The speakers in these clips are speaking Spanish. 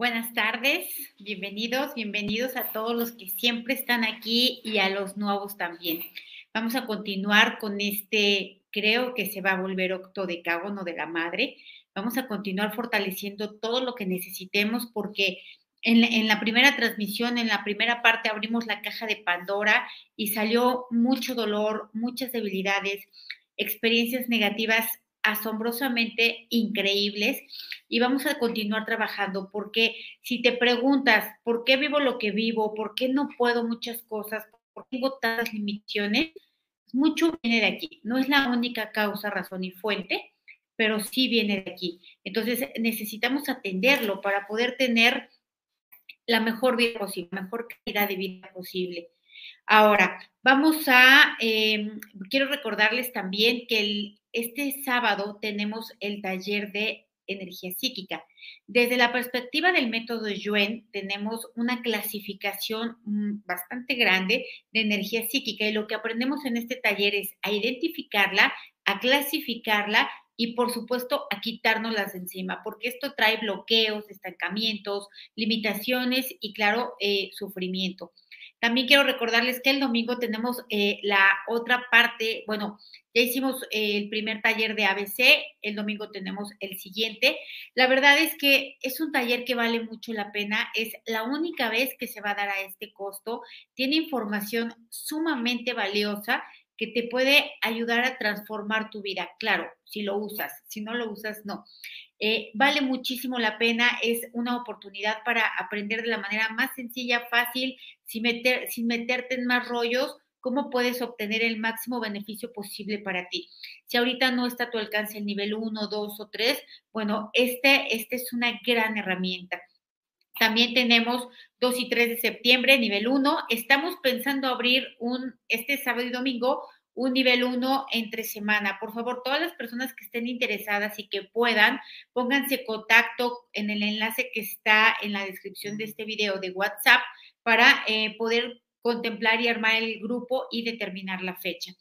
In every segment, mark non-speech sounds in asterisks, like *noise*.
Buenas tardes, bienvenidos, bienvenidos a todos los que siempre están aquí y a los nuevos también. Vamos a continuar con este, creo que se va a volver octodecágono de la madre. Vamos a continuar fortaleciendo todo lo que necesitemos porque en, en, la primera transmisión, en la primera parte, abrimos la caja de Pandora y salió mucho dolor, muchas debilidades, experiencias negativas asombrosamente increíbles y vamos a continuar trabajando porque si te preguntas por qué vivo lo que vivo, por qué no puedo muchas cosas, por qué tengo tantas limitaciones, mucho viene de aquí. No es la única causa, razón y fuente, pero sí viene de aquí. Entonces necesitamos atenderlo para poder tener la mejor vida posible, la mejor calidad de vida posible. Ahora, vamos a, eh, quiero recordarles también que este sábado tenemos el taller de energía psíquica. Desde la perspectiva del método Yuen, tenemos una clasificación mm, bastante grande de energía psíquica y lo que aprendemos en este taller es a identificarla, a clasificarla y por supuesto a quitárnoslas encima, porque esto trae bloqueos, estancamientos, limitaciones y claro, eh, sufrimiento. También quiero recordarles que el domingo tenemos eh, la otra parte, bueno, ya hicimos eh, el primer taller de ABC, el domingo tenemos el siguiente. La verdad es que es un taller que vale mucho la pena, es la única vez que se va a dar a este costo, tiene información sumamente valiosa que te puede ayudar a transformar tu vida, claro, si lo usas, si no lo usas, no. Eh, vale muchísimo la pena, es una oportunidad para aprender de la manera más sencilla, fácil, sin, meter, sin meterte en más rollos, cómo puedes obtener el máximo beneficio posible para ti. Si ahorita no está a tu alcance el nivel 1, 2 o 3, bueno, este, este es una gran herramienta. También tenemos 2 y 3 de septiembre, nivel 1. Estamos pensando abrir un, este sábado y domingo, un nivel 1 entre semana. Por favor, todas las personas que estén interesadas y que puedan, pónganse contacto en el enlace que está en la descripción de este video de WhatsApp para eh, poder contemplar y armar el grupo y determinar la fecha.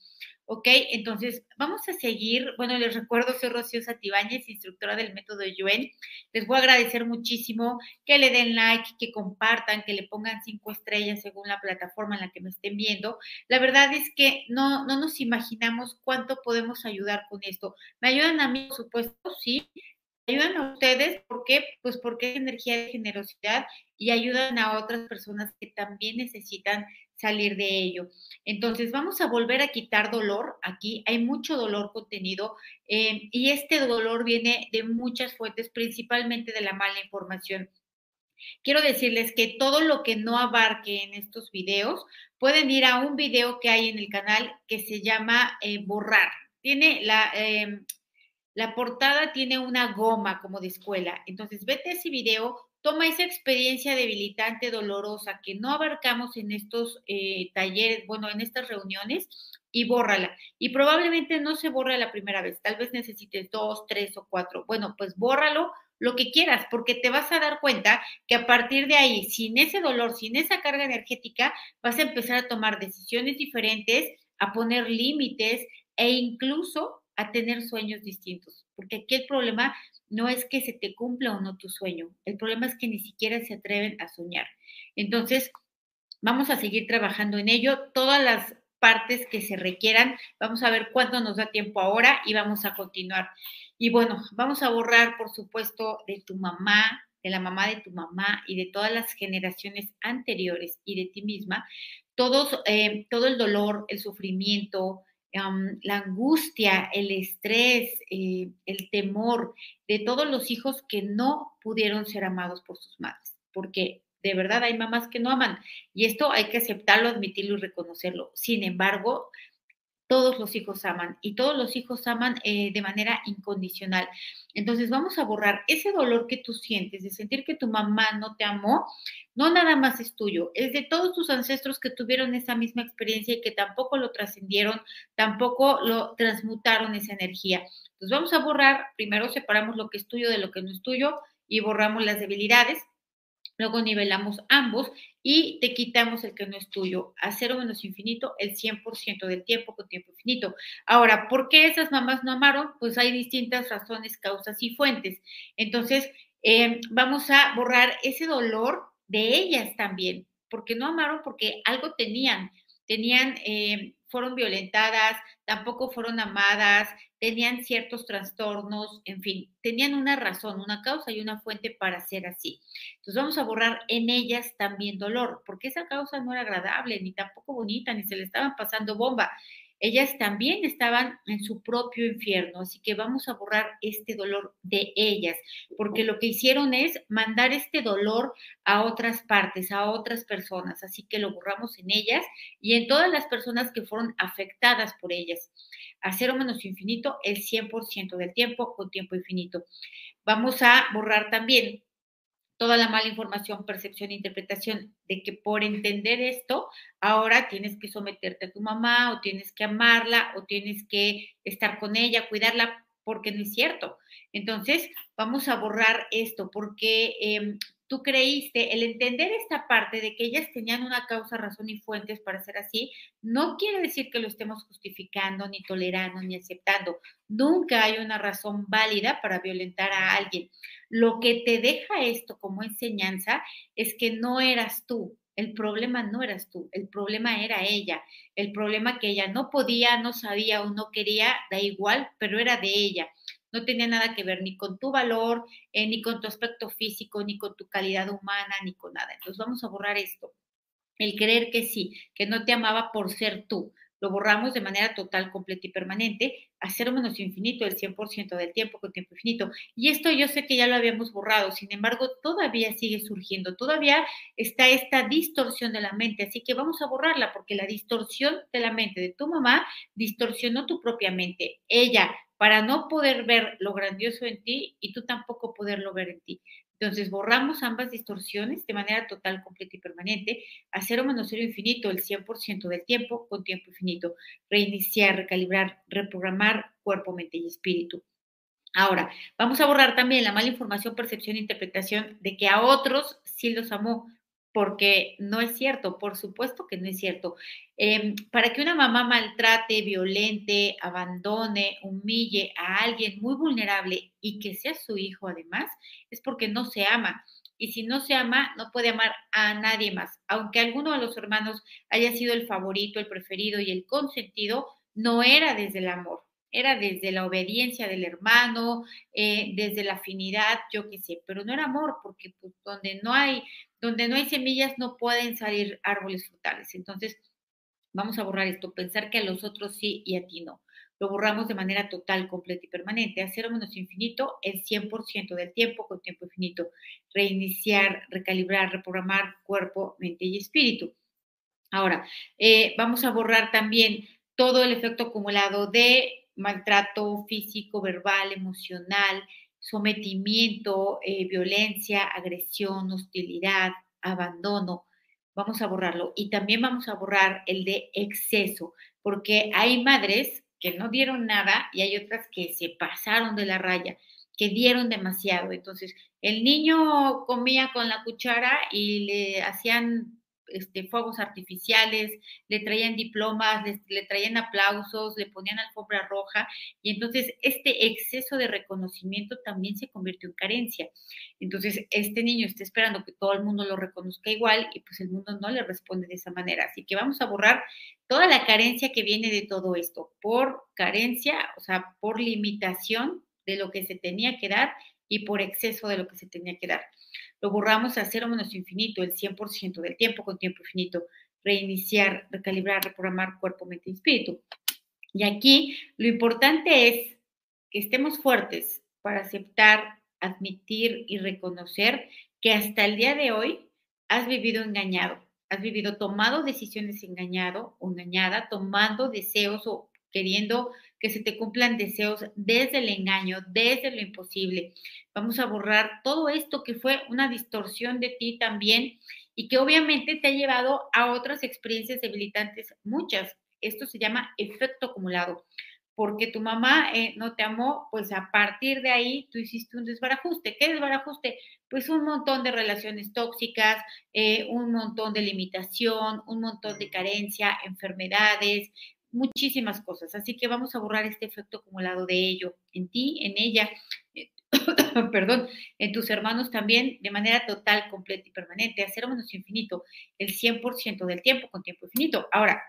¿Ok? Entonces, vamos a seguir. Bueno, les recuerdo, soy Rocío Satibáñez, instructora del método Yuen. Les voy a agradecer muchísimo que le den like, que compartan, que le pongan cinco estrellas según la plataforma en la que me estén viendo. La verdad es que no, no nos imaginamos cuánto podemos ayudar con esto. Me ayudan a mí, por supuesto, sí, ayudan a ustedes, ¿por qué? Pues porque es energía de generosidad y ayudan a otras personas que también necesitan salir de ello. Entonces, vamos a volver a quitar dolor. Aquí hay mucho dolor contenido eh, y este dolor viene de muchas fuentes, principalmente de la mala información. Quiero decirles que todo lo que no abarque en estos videos, pueden ir a un video que hay en el canal que se llama eh, Borrar. Tiene la, em, la portada, tiene una goma como de escuela. Entonces, vete a ese video, toma esa experiencia debilitante, dolorosa, que no abarcamos en estos eh, talleres, bueno, en estas reuniones, y bórrala. Y probablemente no se borra la primera vez, tal vez necesites dos, tres o cuatro. Bueno, pues bórralo lo que quieras, porque te vas a dar cuenta que a partir de ahí, sin ese dolor, sin esa carga energética, vas a empezar a tomar decisiones diferentes, a poner límites e incluso a tener sueños distintos. Porque aquí el problema no es que se te cumpla o no tu sueño, el problema es que ni siquiera se atreven a soñar. Entonces, vamos a seguir trabajando en ello, todas las partes que se requieran, vamos a ver cuánto nos da tiempo ahora y vamos a continuar. Y bueno, vamos a borrar, por supuesto, de tu mamá, de la mamá de tu mamá y de todas las generaciones anteriores y de ti misma, todos, eh, todo el dolor, el sufrimiento, la angustia, el estrés, eh, el temor de todos los hijos que no pudieron ser amados por sus madres, porque de verdad hay mamás que no aman y esto hay que aceptarlo, admitirlo y reconocerlo. Sin embargo, todos los hijos aman y todos los hijos aman eh, de manera incondicional. Entonces vamos a borrar ese dolor que tú sientes de sentir que tu mamá no te amó, no nada más es tuyo, es de todos tus ancestros que tuvieron esa misma experiencia y que tampoco lo trascendieron, tampoco lo transmutaron esa energía. Entonces vamos a borrar, primero separamos lo que es tuyo de lo que no es tuyo y borramos las debilidades Luego nivelamos ambos y te quitamos el que no es tuyo. A cero menos infinito, el 100% del tiempo con tiempo infinito. Ahora, ¿por qué esas mamás no amaron? Pues hay distintas razones, causas y fuentes. Entonces, Eh, vamos a borrar ese dolor de ellas también, porque no amaron porque algo tenían, tenían, eh, fueron violentadas, tampoco fueron amadas, tenían ciertos trastornos, en fin, tenían una razón, una causa y una fuente para ser así. Entonces vamos a borrar en ellas también dolor, porque esa causa no era agradable, ni tampoco bonita, ni se le estaban pasando bomba ellas también estaban en su propio infierno, así que vamos a borrar este dolor de ellas, porque lo que hicieron es mandar este dolor a otras partes, a otras personas, así que lo borramos en ellas y en todas las personas que fueron afectadas por ellas. A cero menos infinito el 100% del tiempo con tiempo infinito. Vamos a borrar también toda la mala información, percepción e interpretación de que por entender esto, ahora tienes que someterte a tu mamá o tienes que amarla o tienes que estar con ella, cuidarla, porque no es cierto. Entonces, vamos a borrar esto porque eh, tú creíste, el entender esta parte de que ellas tenían una causa, razón y fuentes para ser así, no quiere decir que lo estemos justificando, ni tolerando, ni aceptando. Nunca hay una razón válida para violentar a alguien. Lo que te deja esto como enseñanza es que no eras tú, el problema no eras tú, el problema era ella. El problema que ella no podía, no sabía o no quería, da igual, pero era de ella no tenía nada que ver ni con tu valor, eh, ni con tu aspecto físico, ni con tu calidad humana, ni con nada. Entonces vamos a borrar esto. El creer que sí, que no te amaba por ser tú. Lo borramos de manera total, completa y permanente, a cero menos infinito, el 100% del tiempo con tiempo infinito. Y esto yo sé que ya lo habíamos borrado, sin embargo, todavía sigue surgiendo, todavía está esta distorsión de la mente, así que vamos a borrarla porque la distorsión de la mente de tu mamá distorsionó tu propia mente. Ella para no poder ver lo grandioso en ti y tú tampoco poderlo ver en ti. Entonces, borramos ambas distorsiones de manera total, completa y permanente, a cero menos cero infinito el 100% del tiempo con tiempo infinito. Reiniciar, recalibrar, reprogramar cuerpo, mente y espíritu. Ahora, vamos a borrar también la mala información, percepción e interpretación de que a otros sí los amó, porque no es cierto, por supuesto que no es cierto. Em, para que una mamá maltrate, violente, abandone, humille a alguien muy vulnerable y que sea su hijo además, es porque no se ama. Y si no se ama, no puede amar a nadie más. Aunque alguno de los hermanos haya sido el favorito, el preferido y el consentido, no era desde el amor, era desde la obediencia del hermano, eh, desde la afinidad, yo qué sé, pero no era amor, porque pues, donde no hay donde no hay semillas no pueden salir árboles frutales. Entonces, vamos a borrar esto, pensar que a los otros sí y a ti no. Lo borramos de manera total, completa y permanente. A cero menos infinito, el 100% del tiempo con tiempo infinito. Reiniciar, recalibrar, reprogramar cuerpo, mente y espíritu. Ahora, eh, vamos a borrar también todo el efecto acumulado de maltrato físico, verbal, emocional, sometimiento, eh, violencia, agresión, hostilidad, abandono. Vamos a borrarlo. Y también vamos a borrar el de exceso, porque hay madres que no dieron nada y hay otras que se pasaron de la raya, que dieron demasiado. Entonces, el niño comía con la cuchara y le hacían este, fuegos artificiales, le traían diplomas, le, traían aplausos, le ponían alfombra roja y entonces este exceso de reconocimiento también se convirtió en carencia. Entonces este niño está esperando que todo el mundo lo reconozca igual y pues el mundo no le responde de esa manera. Así que vamos a borrar toda la carencia que viene de todo esto, por carencia, o sea, por limitación de lo que se tenía que dar y por exceso de lo que se tenía que dar. Lo borramos a cero menos infinito, el 100% del tiempo con tiempo infinito. Reiniciar, recalibrar, reprogramar cuerpo, mente y espíritu. Y aquí lo importante es que estemos fuertes para aceptar, admitir y reconocer que hasta el día de hoy has vivido engañado, has vivido tomado decisiones engañado o engañada, tomando deseos o queriendo que se te cumplan deseos desde el engaño, desde lo imposible. Vamos a borrar todo esto que fue una distorsión de ti también y que obviamente te ha llevado a otras experiencias debilitantes, muchas. Esto se llama efecto acumulado. Porque tu mamá eh, no te amó, pues a partir de ahí tú hiciste un desbarajuste. ¿Qué desbarajuste? Pues un montón de relaciones tóxicas, eh, un montón de limitación, un montón de carencia, enfermedades, muchísimas cosas. Así que vamos a borrar este efecto acumulado de ello en ti, en ella. Eh, *coughs* perdón, en tus hermanos también de manera total, completa y permanente, hacer menos infinito, el 100% del tiempo con tiempo infinito. Ahora,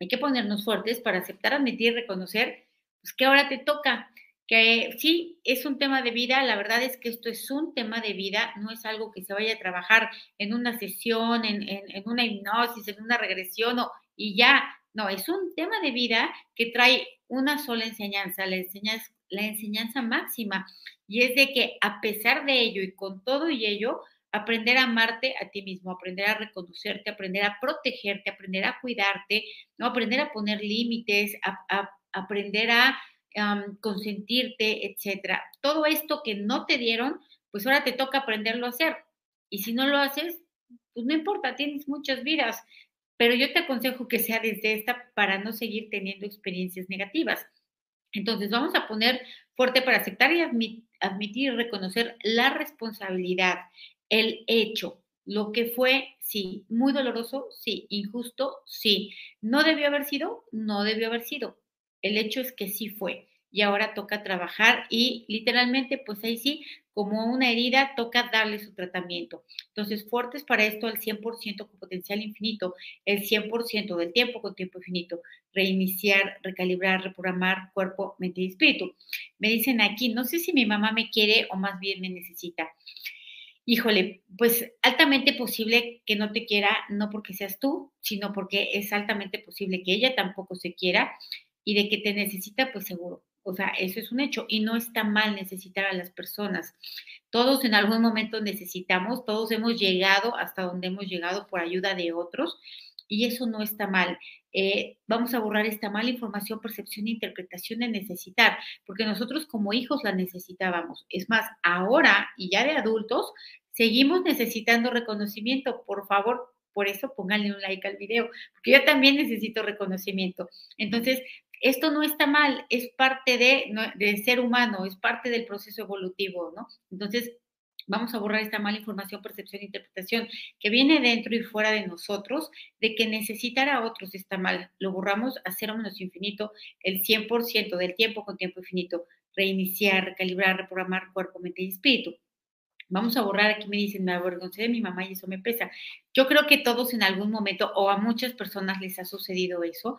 hay que ponernos fuertes para aceptar, admitir, reconocer, pues que ahora te toca, que sí, es un tema de vida, la verdad es que esto es un tema de vida, no es algo que se vaya a trabajar en una sesión, en, en una hipnosis, en una regresión o, y ya, no, es un tema de vida que trae una sola enseñanza, la enseñanza, máxima, y es de que a pesar de ello y con todo y ello, aprender a amarte a ti mismo, aprender a reconocerte, aprender a protegerte, aprender a cuidarte, ¿no? aprender a poner límites, a, aprender a consentirte, etcétera. Todo esto que no te dieron, pues ahora te toca aprenderlo a hacer. Y si no lo haces, pues no importa, tienes muchas vidas, pero yo te aconsejo que sea desde esta para no seguir teniendo experiencias negativas. Entonces, vamos a poner fuerte para aceptar y admitir y reconocer la responsabilidad, el hecho, lo que fue, sí, muy doloroso, sí, injusto, sí. ¿No debió haber sido? No debió haber sido. El hecho es que sí fue. Y ahora toca trabajar y literalmente, pues ahí sí, como una herida, toca darle su tratamiento. Entonces, fuertes para esto al 100% con potencial infinito, el 100% del tiempo con tiempo infinito, reiniciar, recalibrar, reprogramar cuerpo, mente y espíritu. Me dicen aquí, no sé si mi mamá me quiere o más bien me necesita. Híjole, pues altamente posible que no te quiera, no porque seas tú, sino porque es altamente posible que ella tampoco se quiera y de que te necesita, pues seguro. O sea, eso es un hecho y no está mal necesitar a las personas. Todos en algún momento necesitamos, todos hemos llegado hasta donde hemos llegado por ayuda de otros y eso no está mal. Eh, vamos a borrar esta mala información, percepción e interpretación de necesitar, porque nosotros como hijos la necesitábamos. Es más, ahora y ya de adultos, seguimos necesitando reconocimiento. Por favor, por eso pónganle un like al video, porque yo también necesito reconocimiento. Entonces, esto no está mal, es parte de, ser humano, es parte del proceso evolutivo, ¿no? Entonces, vamos a borrar esta mala información, percepción interpretación que viene dentro y fuera de nosotros, de que necesitar a otros está mal. Lo borramos a cero menos infinito, el 100% del tiempo con tiempo infinito. Reiniciar, recalibrar, reprogramar cuerpo, mente y espíritu. Vamos a borrar, aquí me dicen, me avergoncé de mi mamá y eso me pesa. Yo creo que todos en algún momento o a muchas personas les ha sucedido eso,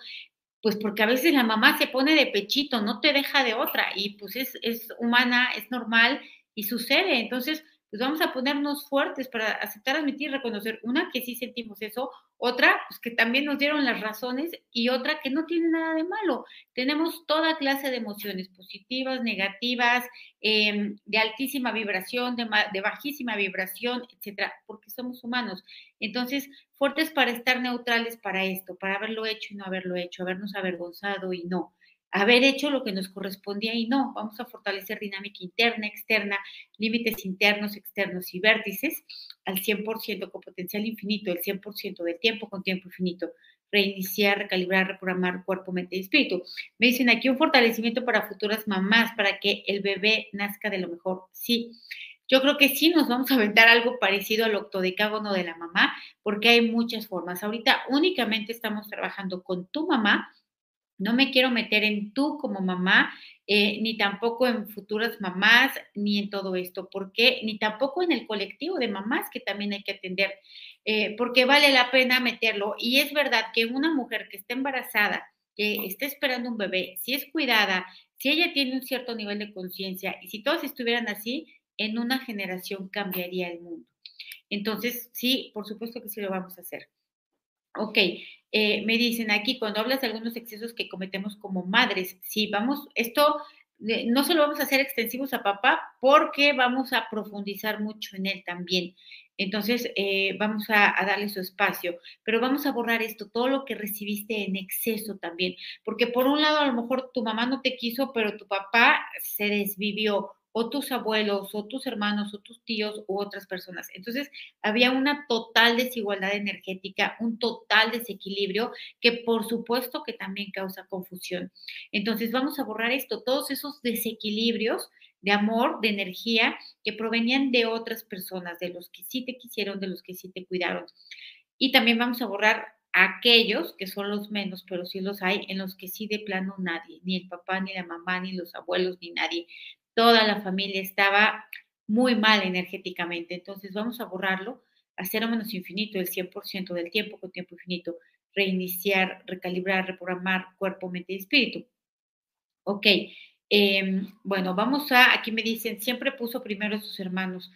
pues porque a veces la mamá se pone de pechito, no te deja de otra y pues es, es humana, es normal y sucede. Entonces, pues vamos a ponernos fuertes para aceptar, admitir, reconocer, una, que sí sentimos eso, otra, pues que también nos dieron las razones y otra que no tiene nada de malo. Tenemos toda clase de emociones positivas, negativas, em, de altísima vibración, de, de bajísima vibración, etcétera, porque somos humanos. Entonces, fuertes para estar neutrales para esto, para haberlo hecho y no haberlo hecho, habernos avergonzado y no haber hecho lo que nos correspondía y no, vamos a fortalecer dinámica interna, externa, límites internos, externos y vértices al 100% con potencial infinito, el 100% del tiempo con tiempo infinito, reiniciar, recalibrar, reprogramar cuerpo, mente y espíritu. Me dicen aquí un fortalecimiento para futuras mamás, para que el bebé nazca de lo mejor. Sí, yo creo que sí nos vamos a aventar algo parecido al octodecágono de la mamá, porque hay muchas formas. Ahorita únicamente estamos trabajando con tu mamá, no me quiero meter en tú como mamá, eh, ni tampoco en futuras mamás, ni en todo esto. ¿Por qué? Ni tampoco en el colectivo de mamás que también hay que atender, eh, porque vale la pena meterlo. Y es verdad que una mujer que está embarazada, que está esperando un bebé, si es cuidada, si ella tiene un cierto nivel de conciencia y si todos estuvieran así, en una generación cambiaría el mundo. Entonces, sí, por supuesto que sí lo vamos a hacer. Ok, eh, me dicen aquí, cuando hablas de algunos excesos que cometemos como madres, sí, vamos, esto eh, no solo vamos a hacer extensivos a papá, porque vamos a profundizar mucho en él también. Entonces, eh, vamos a, a, darle su espacio, pero vamos a borrar esto, todo lo que recibiste en exceso también, porque por un lado a lo mejor tu mamá no te quiso, pero tu papá se desvivió o tus abuelos, o tus hermanos, o tus tíos, u otras personas. Entonces, había una total desigualdad energética, un total desequilibrio que por supuesto que también causa confusión. Entonces, vamos a borrar esto, todos esos desequilibrios de amor, de energía que provenían de otras personas, de los que sí te quisieron, de los que sí te cuidaron. Y también vamos a borrar aquellos que son los menos, pero sí los hay, en los que sí de plano nadie, ni el papá, ni la mamá, ni los abuelos, ni nadie toda la familia estaba muy mal energéticamente. Entonces vamos a borrarlo a cero menos infinito el 100% del tiempo con tiempo infinito. Reiniciar, recalibrar, reprogramar cuerpo, mente y espíritu. Ok, em, bueno, vamos a, aquí me dicen, siempre puso primero a sus hermanos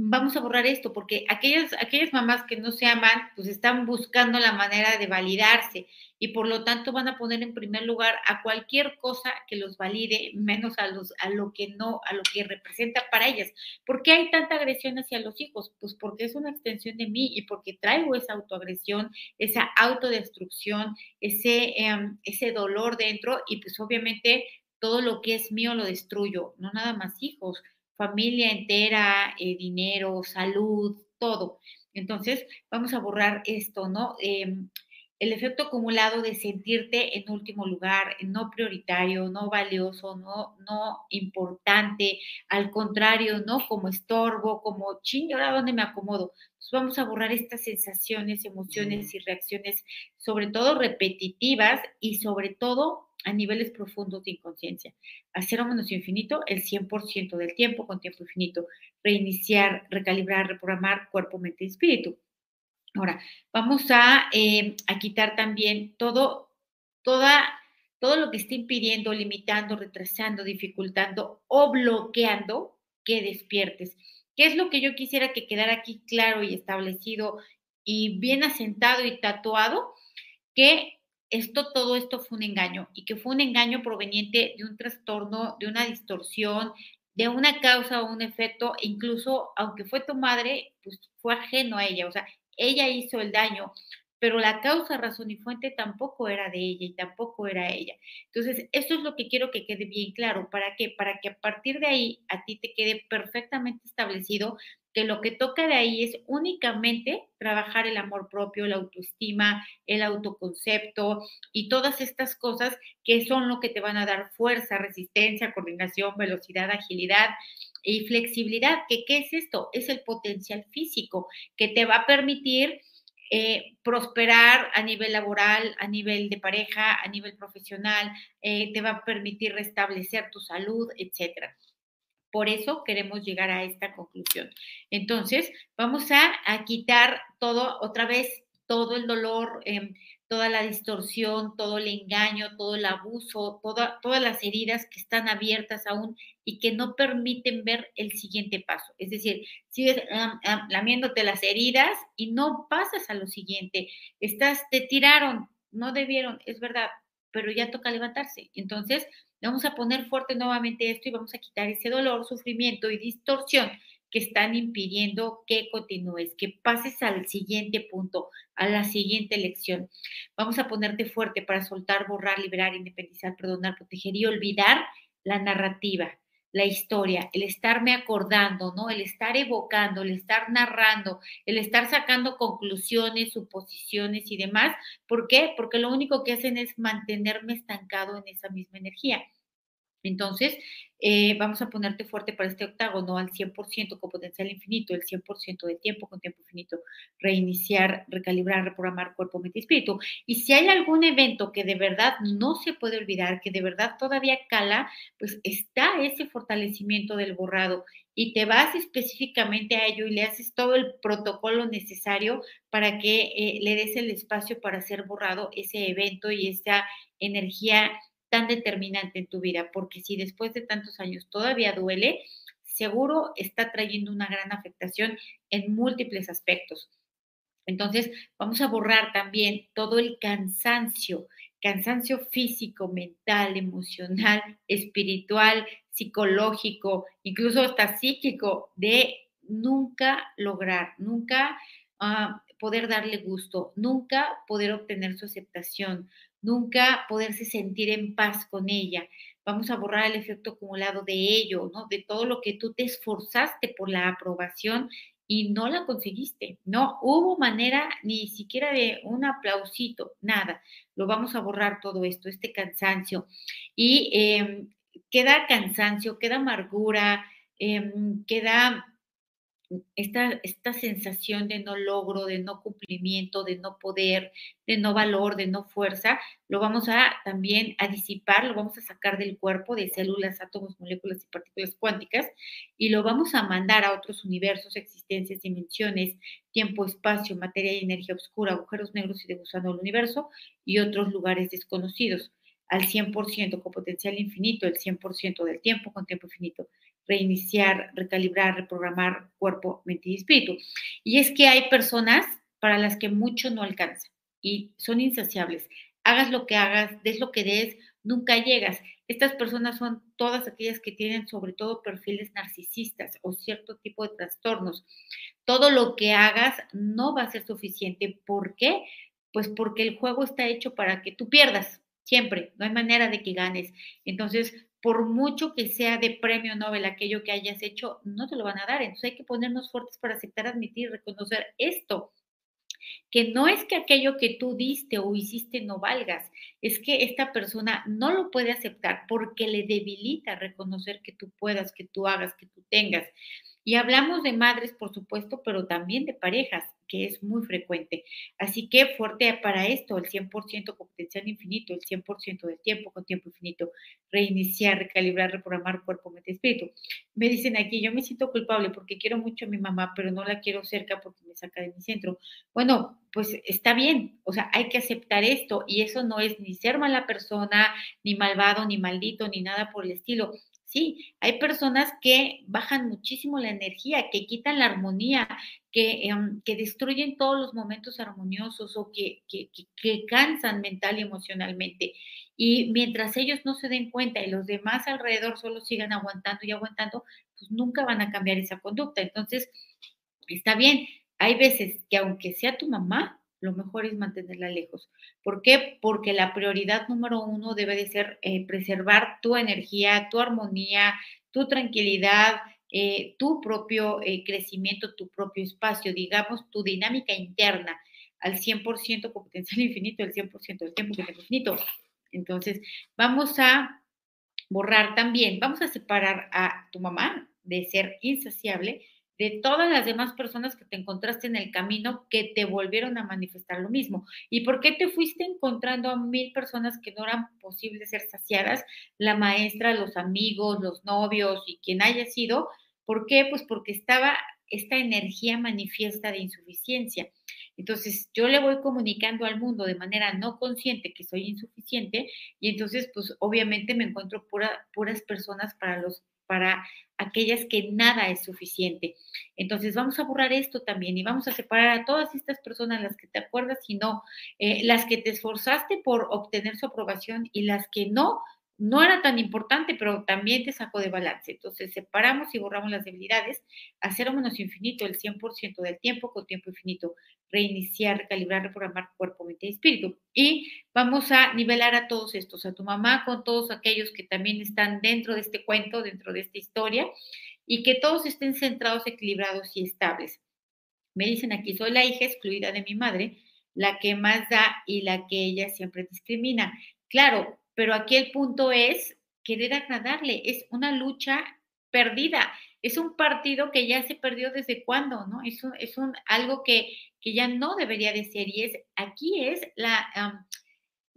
vamos a borrar esto, porque aquellas, aquellas mamás que no se aman, pues están buscando la manera de validarse y por lo tanto van a poner en primer lugar a cualquier cosa que los valide, menos a, los, a lo que no, a lo que representa para ellas. ¿Por qué hay tanta agresión hacia los hijos? Pues porque es una extensión de mí y porque traigo esa autoagresión, esa autodestrucción, ese, em, ese dolor dentro y pues obviamente todo lo que es mío lo destruyo, no nada más hijos familia entera, eh, dinero, salud, todo. Entonces, vamos a borrar esto, ¿no? Em, el efecto acumulado de sentirte en último lugar, no prioritario, no valioso, no, no importante, al contrario, ¿no? Como estorbo, como ching, ahora dónde me acomodo. Pues vamos a borrar estas sensaciones, emociones y reacciones, sobre todo repetitivas y sobre todo a niveles profundos de inconsciencia. A cero menos infinito el 100% del tiempo con tiempo infinito. Reiniciar, recalibrar, reprogramar cuerpo, mente y espíritu. Ahora, vamos a, eh, a quitar también todo, toda, todo lo que esté impidiendo, limitando, retrasando, dificultando o bloqueando que despiertes. ¿Qué es lo que yo quisiera que quedara aquí claro y establecido y bien asentado y tatuado? Que esto, todo esto fue un engaño y que fue un engaño proveniente de un trastorno, de una distorsión, de una causa o un efecto, e incluso aunque fue tu madre, pues fue ajeno a ella, o sea, ella hizo el daño, pero la causa, razón y fuente tampoco era de ella y tampoco era ella. Entonces, esto es lo que quiero que quede bien claro. ¿Para qué? Para que a partir de ahí a ti te quede perfectamente establecido que lo que toca de ahí es únicamente trabajar el amor propio, la autoestima, el autoconcepto y todas estas cosas que son lo que te van a dar fuerza, resistencia, coordinación, velocidad, agilidad y flexibilidad. ¿Qué, qué es esto? Es el potencial físico que te va a permitir eh, prosperar a nivel laboral, a nivel de pareja, a nivel profesional, eh, te va a permitir restablecer tu salud, etcétera. Por eso queremos llegar a esta conclusión. Entonces, vamos a, quitar todo, otra vez, todo el dolor, em, toda la distorsión, todo el engaño, todo el abuso, todas las heridas que están abiertas aún y que no permiten ver el siguiente paso. Es decir, sigues lamiéndote las heridas y no pasas a lo siguiente. Estás, te tiraron, no debieron, es verdad, pero ya toca levantarse. Entonces, Vamos a poner fuerte nuevamente esto y vamos a quitar ese dolor, sufrimiento y distorsión que están impidiendo que continúes, que pases al siguiente punto, a la siguiente lección. Vamos a ponerte fuerte para soltar, borrar, liberar, independizar, perdonar, proteger y olvidar la narrativa, la historia, el estarme acordando, ¿no? El estar evocando, el estar narrando, el estar sacando conclusiones, suposiciones y demás. ¿Por qué? Porque lo único que hacen es mantenerme estancado en esa misma energía. Entonces, eh, vamos a ponerte fuerte para este octágono al 100% con potencial infinito, el 100% de tiempo con tiempo infinito, reiniciar, recalibrar, reprogramar cuerpo, mente y espíritu. Y si hay algún evento que de verdad no se puede olvidar, que de verdad todavía cala, pues está ese fortalecimiento del borrado y te vas específicamente a ello y le haces todo el protocolo necesario para que eh, le des el espacio para ser borrado ese evento y esa energía tan determinante en tu vida, porque si después de tantos años todavía duele, seguro está trayendo una gran afectación en múltiples aspectos. Entonces, vamos a borrar también todo el cansancio, cansancio físico, mental, emocional, *laughs* espiritual, psicológico, incluso hasta psíquico, de nunca lograr, nunca ah, poder darle gusto, nunca poder obtener su aceptación, nunca poderse sentir en paz con ella. Vamos a borrar el efecto acumulado de ello, ¿no? De todo lo que tú te esforzaste por la aprobación y no la conseguiste. No hubo manera ni siquiera de un aplausito, nada. Lo vamos a borrar todo esto, este cansancio. Y em, queda cansancio, queda amargura, em, queda esta, esta sensación de no logro, de no cumplimiento, de no poder, de no valor, de no fuerza, lo vamos a también a disipar, lo vamos a sacar del cuerpo, de células, átomos, moléculas y partículas cuánticas, y lo vamos a mandar a otros universos, existencias, dimensiones, tiempo, espacio, materia y energía oscura, agujeros negros y de gusano universo y otros lugares desconocidos al 100% con potencial infinito, el 100% del tiempo con tiempo infinito reiniciar, recalibrar, reprogramar cuerpo, mente y espíritu. Y es que hay personas para las que mucho no alcanza y son insaciables. Hagas lo que hagas, des lo que des, nunca llegas. Estas personas son todas aquellas que tienen sobre todo perfiles narcisistas o cierto tipo de trastornos. Todo lo que hagas no va a ser suficiente. ¿Por qué? Pues porque el juego está hecho para que tú pierdas, siempre, no hay manera de que ganes. Entonces, por mucho que sea de premio Nobel aquello que hayas hecho, no te lo van a dar. Entonces hay que ponernos fuertes para aceptar, admitir, reconocer esto. Que no es que aquello que tú diste o hiciste no valgas, es que esta persona no lo puede aceptar porque le debilita reconocer que tú puedas, que tú hagas, que tú tengas. Y hablamos de madres, por supuesto, pero también de parejas que es muy frecuente. Así que fuerte para esto, el 100% con potencial infinito, el 100% del tiempo con tiempo infinito, reiniciar, recalibrar, reprogramar cuerpo, mente, espíritu. Me dicen aquí, yo me siento culpable porque quiero mucho a mi mamá, pero no la quiero cerca porque me saca de mi centro. Bueno, pues está bien, o sea, hay que aceptar esto y eso no es ni ser mala persona, ni malvado, ni maldito, ni nada por el estilo. Sí, hay personas que bajan muchísimo la energía, que quitan la armonía, que, em, que destruyen todos los momentos armoniosos o que, que, que, cansan mental y emocionalmente. Y mientras ellos no se den cuenta y los demás alrededor solo sigan aguantando y aguantando, pues nunca van a cambiar esa conducta. Entonces, está bien, hay veces que aunque sea tu mamá, lo mejor es mantenerla lejos. ¿Por qué? Porque la prioridad número uno debe de ser eh, preservar tu energía, tu armonía, tu tranquilidad, eh, tu propio eh, crecimiento, tu propio espacio, digamos, tu dinámica interna al 100% con potencial *laughs* infinito, el 100% del tiempo que tengo infinito. Entonces, vamos a borrar también, vamos a separar a tu mamá de ser insaciable de todas las demás personas que te encontraste en el camino que te volvieron a manifestar lo mismo. ¿Y por qué te fuiste encontrando a mil personas que no eran posibles ser saciadas? La maestra, los amigos, los novios y quien haya sido. ¿Por qué? Pues porque estaba esta energía manifiesta de insuficiencia. Entonces, yo le voy comunicando al mundo de manera no consciente que soy insuficiente y entonces, pues obviamente me encuentro puras personas para los para aquellas que nada es suficiente. Entonces vamos a borrar esto también y vamos a separar a todas estas personas, las que te acuerdas y no, eh, las que te esforzaste por obtener su aprobación y las que no, no era tan importante, pero también te sacó de balance. Entonces, separamos y borramos las debilidades a cero menos infinito, el 100% del tiempo con tiempo infinito. Reiniciar, recalibrar, reprogramar cuerpo, mente y espíritu. Y vamos a nivelar a todos estos, a tu mamá con todos aquellos que también están dentro de este cuento, dentro de esta historia, y que todos estén centrados, equilibrados y estables. Me dicen aquí, soy la hija excluida de mi madre, la que más da y la que ella siempre discrimina. Claro, pero aquí el punto es querer agradarle, es una lucha perdida, es un partido que ya se perdió desde cuándo, ¿no? Es, un, es un, algo que, que, ya no debería de ser y es, aquí es la,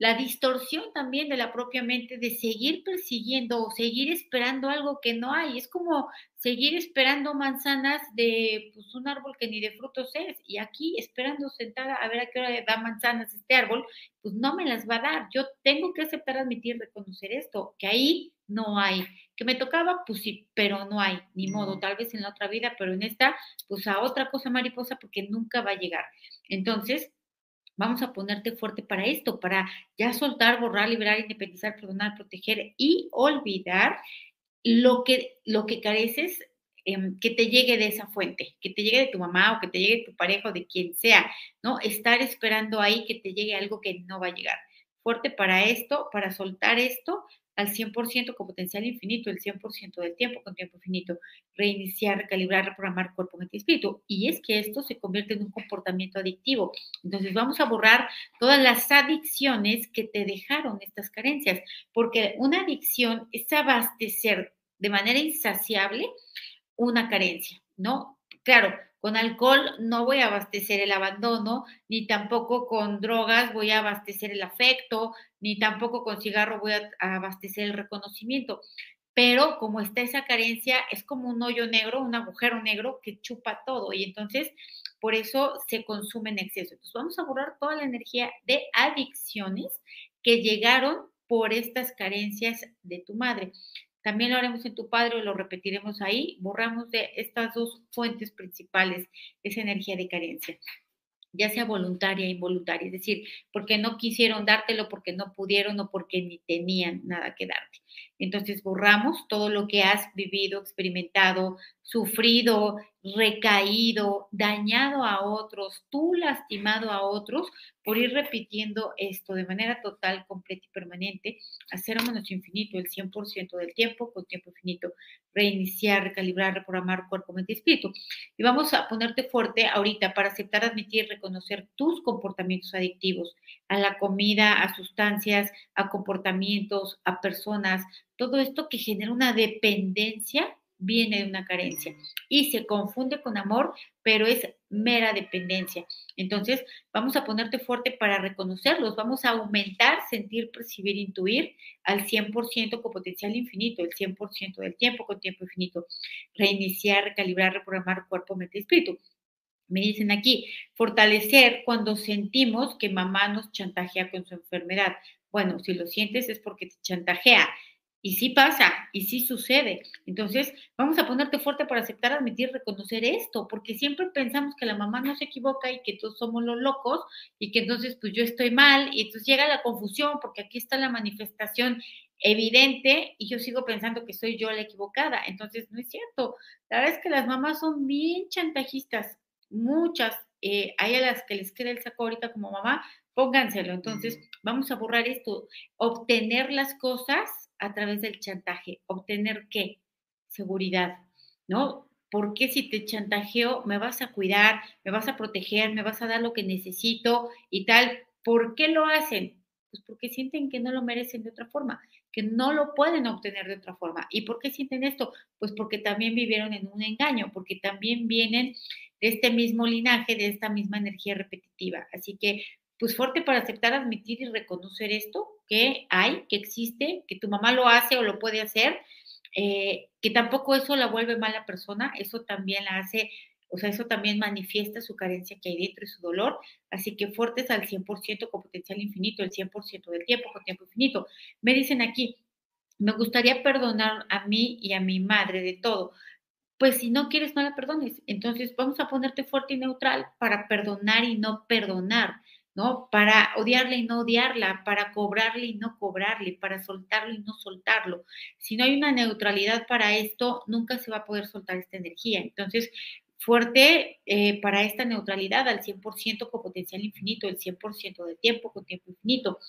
la distorsión también de la propia mente de seguir persiguiendo o seguir esperando algo que no hay, es como seguir esperando manzanas de pues, un árbol que ni de frutos es, y aquí esperando sentada a ver a qué hora da manzanas este árbol, pues no me las va a dar. Yo tengo que aceptar, admitir, reconocer esto, que ahí no hay. Que me tocaba, pues sí, pero no hay, ni modo, tal vez en la otra vida, pero en esta, pues a otra cosa mariposa, porque nunca va a llegar. Entonces, vamos a ponerte fuerte para esto, para ya soltar, borrar, liberar, independizar, perdonar, proteger y olvidar lo que, lo que careces, em, que te llegue de esa fuente, que te llegue de tu mamá o que te llegue de tu pareja o de quien sea, ¿no? Estar esperando ahí que te llegue algo que no va a llegar. Fuerte para esto, para soltar esto, al 100% con potencial infinito, el 100% del tiempo con tiempo infinito, reiniciar, recalibrar, reprogramar cuerpo, mente y espíritu. Y es que esto se convierte en un comportamiento adictivo. Entonces vamos a borrar todas las adicciones que te dejaron estas carencias, porque una adicción es abastecer de manera insaciable una carencia, ¿no? Claro, con alcohol no voy a abastecer el abandono, ni tampoco con drogas voy a abastecer el afecto, ni tampoco con cigarro voy a abastecer el reconocimiento. Pero como está esa carencia, es como un hoyo negro, un agujero negro que chupa todo y entonces por eso se consume en exceso. Entonces vamos a borrar toda la energía de adicciones que llegaron por estas carencias de tu madre. También lo haremos en tu padre o lo repetiremos ahí. Borramos de estas dos fuentes principales esa energía de carencia, ya sea voluntaria e involuntaria, es decir, porque no quisieron dártelo, porque no pudieron o porque ni tenían nada que darte. Entonces borramos todo lo que has vivido, experimentado, sufrido, recaído, dañado a otros, tú lastimado a otros por ir repitiendo esto de manera total, completa y permanente, hacer un menos infinito el 100% del tiempo con tiempo infinito, reiniciar, recalibrar, reprogramar cuerpo, mente y espíritu. Y vamos a ponerte fuerte ahorita para aceptar, admitir, reconocer tus comportamientos adictivos a la comida, a sustancias, a comportamientos, a personas, todo esto que genera una dependencia viene de una carencia y se confunde con amor, pero es mera dependencia. Entonces, vamos a ponerte fuerte para reconocerlos, vamos a aumentar, sentir, percibir, intuir al 100% con potencial infinito, el 100% del tiempo con tiempo infinito, reiniciar, recalibrar, reprogramar cuerpo, mente y espíritu. Me dicen aquí, fortalecer cuando sentimos que mamá nos chantajea con su enfermedad. Bueno, si lo sientes es porque te chantajea y sí pasa, y sí sucede. Entonces, vamos a ponerte fuerte para aceptar, admitir, reconocer esto, porque siempre pensamos que la mamá no se equivoca y que todos somos los locos y que entonces pues yo estoy mal y entonces llega la confusión porque aquí está la manifestación evidente y yo sigo pensando que soy yo la equivocada. Entonces, no es cierto. La verdad es que las mamás son bien chantajistas, muchas. Eh, hay a las que les queda el saco ahorita como mamá, pónganselo. Entonces, vamos a borrar esto, obtener las cosas a través del chantaje. ¿Obtener qué? Seguridad, ¿no? Porque si te chantajeo me vas a cuidar, me vas a proteger, me vas a dar lo que necesito y tal? ¿Por qué lo hacen? Pues porque sienten que no lo merecen de otra forma, que no lo pueden obtener de otra forma. ¿Y por qué sienten esto? Pues porque también vivieron en un engaño, porque también vienen de este mismo linaje, de esta misma energía repetitiva. Así que pues fuerte para aceptar, admitir y reconocer esto que hay, que existe, que tu mamá lo hace o lo puede hacer, eh, que tampoco eso la vuelve mala persona, eso también la hace, o sea, eso también manifiesta su carencia que hay dentro y su dolor, así que fuertes al 100% con potencial infinito, el 100% del tiempo con tiempo infinito. Me dicen aquí, me gustaría perdonar a mí y a mi madre de todo. Pues si no quieres, no la perdones. Entonces vamos a ponerte fuerte y neutral para perdonar y no perdonar ¿no? Para odiarle y no odiarla, para cobrarle y no cobrarle, para soltarlo y no soltarlo. Si no hay una neutralidad para esto, nunca se va a poder soltar esta energía. Entonces, fuerte eh, para esta neutralidad al 100% con potencial infinito, el 100% de tiempo con tiempo infinito.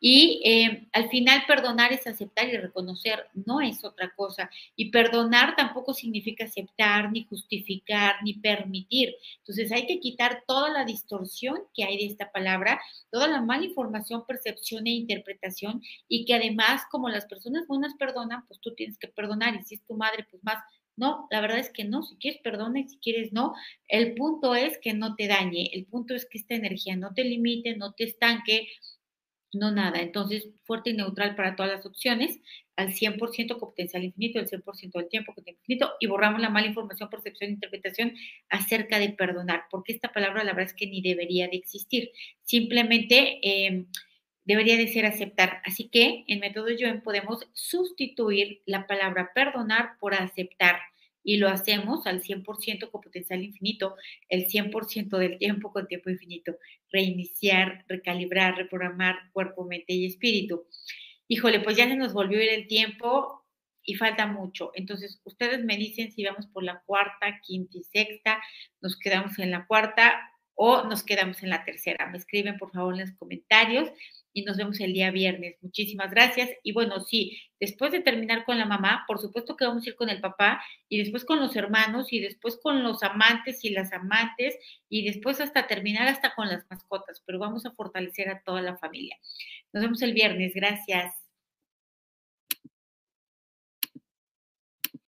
Y eh, al final perdonar es aceptar y reconocer, no es otra cosa. Y perdonar tampoco significa aceptar, ni justificar, ni permitir. Entonces hay que quitar toda la distorsión que hay de esta palabra, toda la mala información, percepción e interpretación, y que además como las personas buenas perdonan, pues tú tienes que perdonar, y si es tu madre, pues más no, la verdad es que no. Si quieres, perdona si quieres, no. El punto es que no te dañe. El punto es que esta energía no te limite, no te estanque, no nada. Entonces, fuerte y neutral para todas las opciones, al 100% con potencial infinito, el 100% del tiempo con tiempo infinito, y borramos la mala información, percepción e interpretación acerca de perdonar, porque esta palabra la verdad es que ni debería de existir. Simplemente... Eh, debería de ser aceptar. Así que en Método Yoen podemos sustituir la palabra perdonar por aceptar y lo hacemos al 100% con potencial infinito, el 100% del tiempo con tiempo infinito. Reiniciar, recalibrar, reprogramar cuerpo, mente y espíritu. Híjole, pues ya se nos volvió el tiempo y falta mucho. Entonces, ustedes me dicen si vamos por la cuarta, quinta y sexta, nos quedamos en la cuarta o nos quedamos en la tercera. Me escriben por favor en los comentarios y nos vemos el día viernes. Muchísimas gracias. Y bueno, sí, después de terminar con la mamá, por supuesto que vamos a ir con el papá y después con los hermanos y después con los amantes y las amantes y después hasta terminar hasta con las mascotas, pero vamos a fortalecer a toda la familia. Nos vemos el viernes. Gracias.